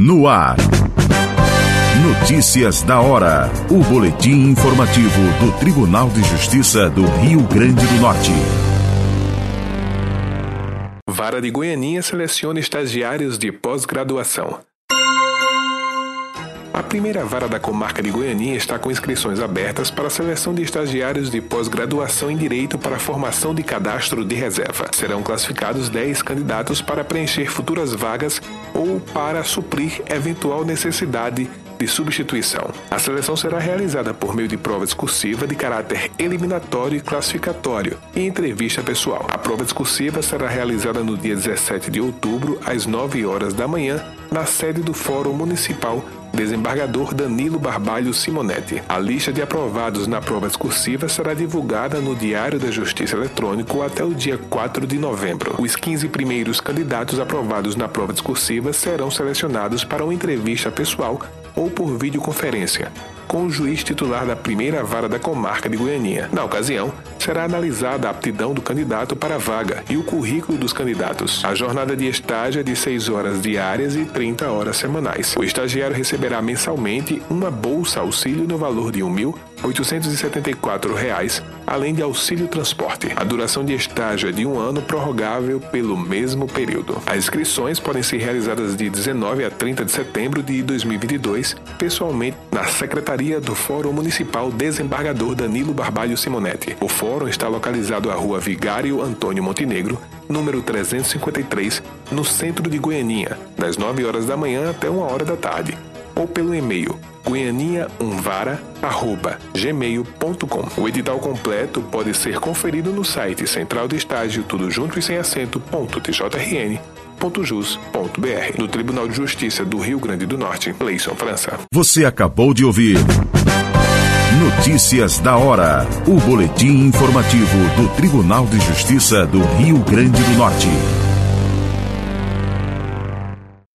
No ar. Notícias da hora. O boletim informativo do Tribunal de Justiça do Rio Grande do Norte. Vara de Goianinha seleciona estagiários de pós-graduação. A primeira vara da comarca de Goianinha está com inscrições abertas para a seleção de estagiários de pós-graduação em Direito para a formação de cadastro de reserva. Serão classificados 10 candidatos para preencher futuras vagas ou para suprir eventual necessidade de substituição. A seleção será realizada por meio de prova discursiva de caráter eliminatório e classificatório e entrevista pessoal. A prova discursiva será realizada no dia 17 de outubro, às 9 horas da manhã, na sede do Fórum Municipal Desembargador Danilo Barbalho Simonetti. A lista de aprovados na prova discursiva será divulgada no Diário da Justiça Eletrônico até o dia 4 de novembro. Os 15 primeiros candidatos aprovados na prova discursiva serão selecionados para uma entrevista pessoal ou por videoconferência com o juiz titular da primeira vara da comarca de Goianinha. Na ocasião, será analisada a aptidão do candidato para a vaga e o currículo dos candidatos. A jornada de estágio é de 6 horas diárias e 30 horas semanais. O estagiário receberá mensalmente uma bolsa auxílio no valor de R$ 1.874, além de auxílio transporte. A duração de estágio é de um ano prorrogável pelo mesmo período. As inscrições podem ser realizadas de 19 a 30 de setembro de 2022, pessoalmente na Secretaria do Fórum Municipal Desembargador Danilo Barbalho Simonetti. O fórum está localizado à Rua Vigário Antônio Montenegro, número 353, no centro de Goianinha, das 9 horas da manhã até 1 hora da tarde, ou pelo e-mail goianiaumvara@gmail.com. O edital completo pode ser conferido no site Central de Estágio tudo junto e sem acento.tjrn www.jus.br. No Tribunal de Justiça do Rio Grande do Norte, Leison França. Você acabou de ouvir Notícias da hora. O boletim informativo do Tribunal de Justiça do Rio Grande do Norte.